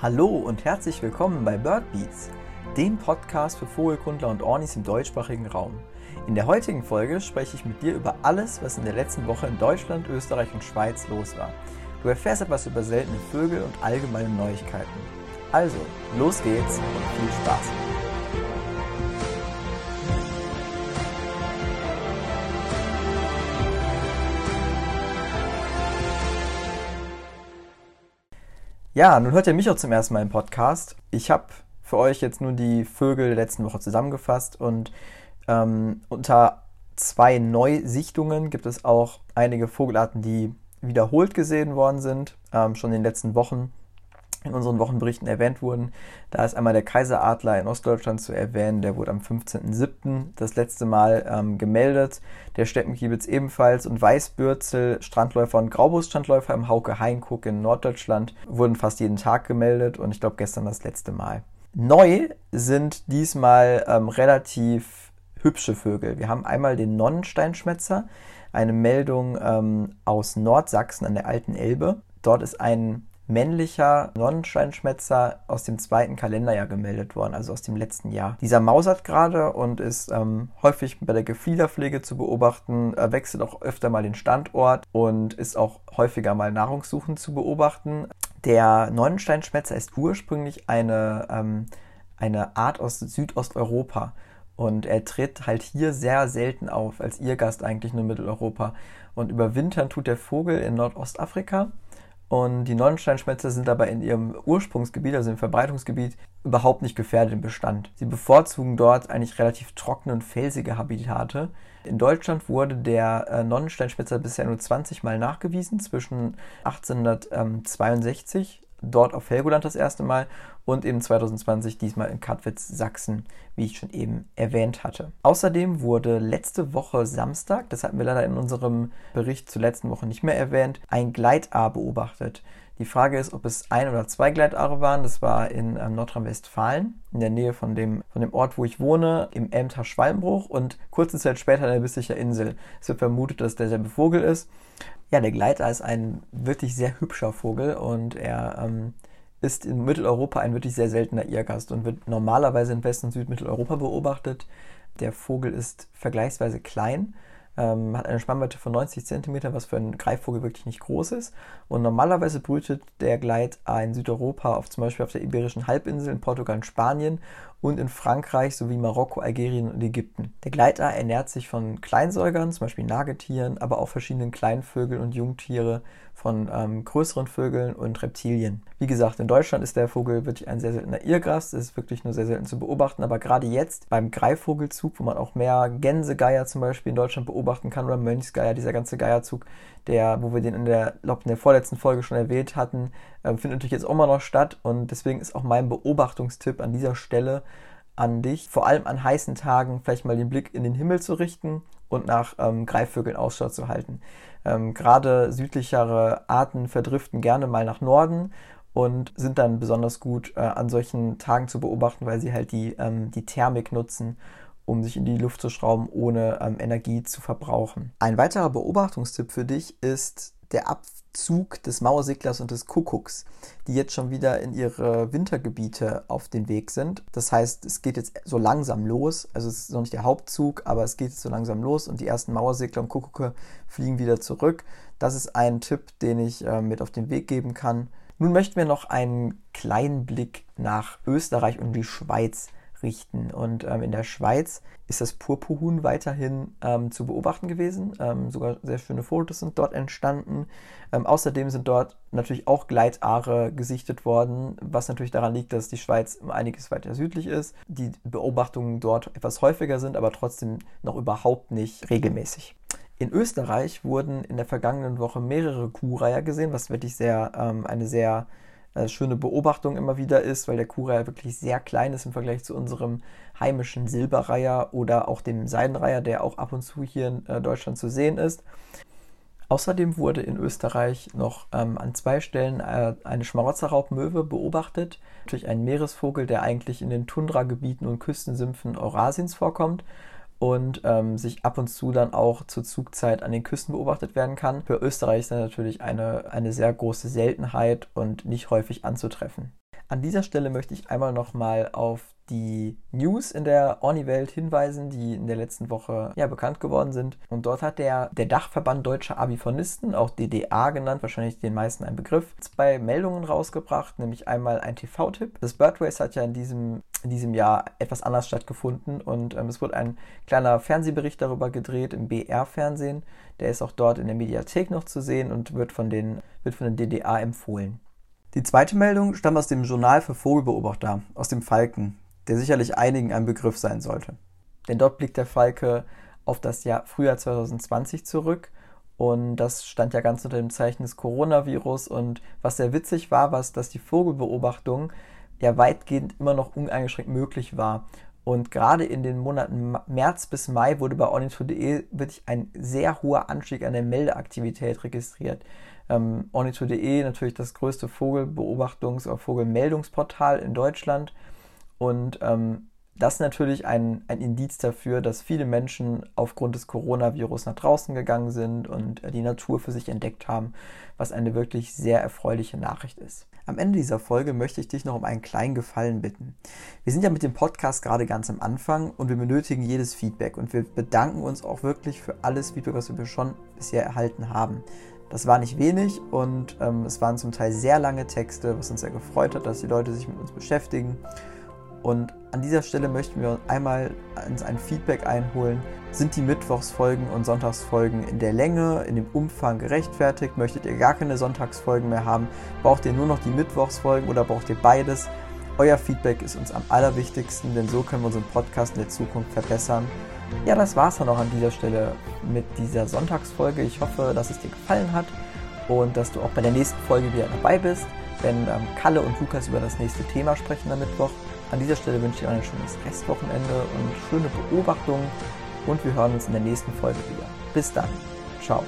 Hallo und herzlich willkommen bei Birdbeats, dem Podcast für Vogelkundler und Ornis im deutschsprachigen Raum. In der heutigen Folge spreche ich mit dir über alles, was in der letzten Woche in Deutschland, Österreich und Schweiz los war. Du erfährst etwas über seltene Vögel und allgemeine Neuigkeiten. Also, los geht's und viel Spaß! Ja, nun hört ihr mich auch zum ersten Mal im Podcast. Ich habe für euch jetzt nur die Vögel der letzten Woche zusammengefasst und ähm, unter zwei Neusichtungen gibt es auch einige Vogelarten, die wiederholt gesehen worden sind, ähm, schon in den letzten Wochen in unseren Wochenberichten erwähnt wurden. Da ist einmal der Kaiseradler in Ostdeutschland zu erwähnen, der wurde am 15.07. das letzte Mal ähm, gemeldet. Der Steppenkiebitz ebenfalls und Weißbürzel, Strandläufer und Graubruststrandläufer im Hauke Heinkuck in Norddeutschland wurden fast jeden Tag gemeldet und ich glaube gestern das letzte Mal. Neu sind diesmal ähm, relativ hübsche Vögel. Wir haben einmal den Nonnensteinschmätzer, eine Meldung ähm, aus Nordsachsen an der Alten Elbe. Dort ist ein männlicher Sonnenscheinschmätzer aus dem zweiten Kalenderjahr gemeldet worden, also aus dem letzten Jahr. Dieser mausert gerade und ist ähm, häufig bei der Gefiederpflege zu beobachten, er wechselt auch öfter mal den Standort und ist auch häufiger mal nahrungssuchend zu beobachten. Der Nonnensteinschmätzer ist ursprünglich eine, ähm, eine Art aus Südosteuropa. Und er tritt halt hier sehr selten auf, als Irrgast eigentlich nur Mitteleuropa. Und überwintern tut der Vogel in Nordostafrika und die Nonnensteinschmätze sind dabei in ihrem Ursprungsgebiet, also im Verbreitungsgebiet, überhaupt nicht gefährdet im Bestand. Sie bevorzugen dort eigentlich relativ trockene und felsige Habitate. In Deutschland wurde der äh, Nonnensteinschmätzer bisher nur 20 Mal nachgewiesen, zwischen 1862 dort auf Helgoland das erste Mal und eben 2020 diesmal in Katwitz, Sachsen, wie ich schon eben erwähnt hatte. Außerdem wurde letzte Woche Samstag, das hatten wir leider in unserem Bericht zur letzten Woche nicht mehr erwähnt, ein Gleitaar beobachtet. Die Frage ist, ob es ein oder zwei Gleitaare waren. Das war in ähm, Nordrhein-Westfalen, in der Nähe von dem, von dem Ort, wo ich wohne, im Ämter Schwalmbruch und kurze Zeit später an der Bissicher Insel. Es wird vermutet, dass derselbe Vogel ist. Ja, der Gleiter ist ein wirklich sehr hübscher Vogel und er ähm, ist in Mitteleuropa ein wirklich sehr seltener Irrgast und wird normalerweise in West- und Südmitteleuropa beobachtet. Der Vogel ist vergleichsweise klein, ähm, hat eine Spannweite von 90 cm, was für einen Greifvogel wirklich nicht groß ist. Und normalerweise brütet der Gleit in Südeuropa, auf, zum Beispiel auf der Iberischen Halbinsel, in Portugal und Spanien und in Frankreich sowie Marokko, Algerien und Ägypten. Der Gleiter ernährt sich von Kleinsäugern, zum Beispiel Nagetieren, aber auch verschiedenen Kleinvögeln und Jungtiere von ähm, größeren Vögeln und Reptilien. Wie gesagt, in Deutschland ist der Vogel wirklich ein sehr seltener Irrgast, ist wirklich nur sehr selten zu beobachten, aber gerade jetzt beim Greifvogelzug, wo man auch mehr Gänsegeier zum Beispiel in Deutschland beobachten kann oder Mönchsgeier, dieser ganze Geierzug, der, wo wir den in der, in der vorletzten Folge schon erwähnt hatten, äh, findet natürlich jetzt auch immer noch statt und deswegen ist auch mein Beobachtungstipp an dieser Stelle an dich, vor allem an heißen Tagen vielleicht mal den Blick in den Himmel zu richten und nach ähm, Greifvögeln Ausschau zu halten. Ähm, Gerade südlichere Arten verdriften gerne mal nach Norden und sind dann besonders gut äh, an solchen Tagen zu beobachten, weil sie halt die, ähm, die Thermik nutzen, um sich in die Luft zu schrauben, ohne ähm, Energie zu verbrauchen. Ein weiterer Beobachtungstipp für dich ist der Abzug des Mauersegglers und des Kuckucks, die jetzt schon wieder in ihre Wintergebiete auf den Weg sind. Das heißt, es geht jetzt so langsam los. Also es ist noch nicht der Hauptzug, aber es geht jetzt so langsam los und die ersten Mauersegler und Kuckucke fliegen wieder zurück. Das ist ein Tipp, den ich äh, mit auf den Weg geben kann. Nun möchten wir noch einen kleinen Blick nach Österreich und die Schweiz richten. Und ähm, in der Schweiz ist das Purpurhuhn weiterhin ähm, zu beobachten gewesen. Ähm, sogar sehr schöne Fotos sind dort entstanden. Ähm, außerdem sind dort natürlich auch Gleitaare gesichtet worden, was natürlich daran liegt, dass die Schweiz einiges weiter südlich ist. Die Beobachtungen dort etwas häufiger sind, aber trotzdem noch überhaupt nicht regelmäßig. In Österreich wurden in der vergangenen Woche mehrere Kuhreiher gesehen, was wirklich sehr ähm, eine sehr schöne Beobachtung immer wieder ist, weil der Kuhreiher wirklich sehr klein ist im Vergleich zu unserem heimischen Silberreiher oder auch dem Seidenreiher, der auch ab und zu hier in äh, Deutschland zu sehen ist. Außerdem wurde in Österreich noch ähm, an zwei Stellen äh, eine Schmarotzerraubmöwe beobachtet. Natürlich ein Meeresvogel, der eigentlich in den Tundragebieten und Küstensümpfen Eurasiens vorkommt und ähm, sich ab und zu dann auch zur Zugzeit an den Küsten beobachtet werden kann. Für Österreich ist das natürlich eine, eine sehr große Seltenheit und nicht häufig anzutreffen. An dieser Stelle möchte ich einmal nochmal auf die News in der Orni-Welt hinweisen, die in der letzten Woche ja, bekannt geworden sind. Und dort hat der, der Dachverband Deutscher Abifonisten, auch DDA genannt, wahrscheinlich den meisten ein Begriff, zwei Meldungen rausgebracht, nämlich einmal ein TV-Tipp. Das Bird Race hat ja in diesem, in diesem Jahr etwas anders stattgefunden und ähm, es wurde ein kleiner Fernsehbericht darüber gedreht im BR-Fernsehen. Der ist auch dort in der Mediathek noch zu sehen und wird von den, wird von den DDA empfohlen. Die zweite Meldung stammt aus dem Journal für Vogelbeobachter, aus dem Falken der sicherlich einigen ein Begriff sein sollte. Denn dort blickt der Falke auf das Jahr Frühjahr 2020 zurück und das stand ja ganz unter dem Zeichen des Coronavirus und was sehr witzig war, war, dass die Vogelbeobachtung ja weitgehend immer noch uneingeschränkt möglich war. Und gerade in den Monaten März bis Mai wurde bei ornitho.de wirklich ein sehr hoher Anstieg an der Meldeaktivität registriert. Ähm, ornitho.de natürlich das größte Vogelbeobachtungs- oder Vogelmeldungsportal in Deutschland und ähm, das ist natürlich ein, ein Indiz dafür, dass viele Menschen aufgrund des Coronavirus nach draußen gegangen sind und äh, die Natur für sich entdeckt haben, was eine wirklich sehr erfreuliche Nachricht ist. Am Ende dieser Folge möchte ich dich noch um einen kleinen Gefallen bitten. Wir sind ja mit dem Podcast gerade ganz am Anfang und wir benötigen jedes Feedback und wir bedanken uns auch wirklich für alles Feedback, was wir schon bisher erhalten haben. Das war nicht wenig und ähm, es waren zum Teil sehr lange Texte, was uns sehr gefreut hat, dass die Leute sich mit uns beschäftigen. Und an dieser Stelle möchten wir einmal ein Feedback einholen. Sind die Mittwochsfolgen und Sonntagsfolgen in der Länge, in dem Umfang gerechtfertigt? Möchtet ihr gar keine Sonntagsfolgen mehr haben? Braucht ihr nur noch die Mittwochsfolgen oder braucht ihr beides? Euer Feedback ist uns am allerwichtigsten, denn so können wir unseren Podcast in der Zukunft verbessern. Ja, das war es dann auch an dieser Stelle mit dieser Sonntagsfolge. Ich hoffe, dass es dir gefallen hat und dass du auch bei der nächsten Folge wieder dabei bist, wenn ähm, Kalle und Lukas über das nächste Thema sprechen am Mittwoch. An dieser Stelle wünsche ich euch ein schönes Restwochenende und schöne Beobachtungen und wir hören uns in der nächsten Folge wieder. Bis dann. Ciao.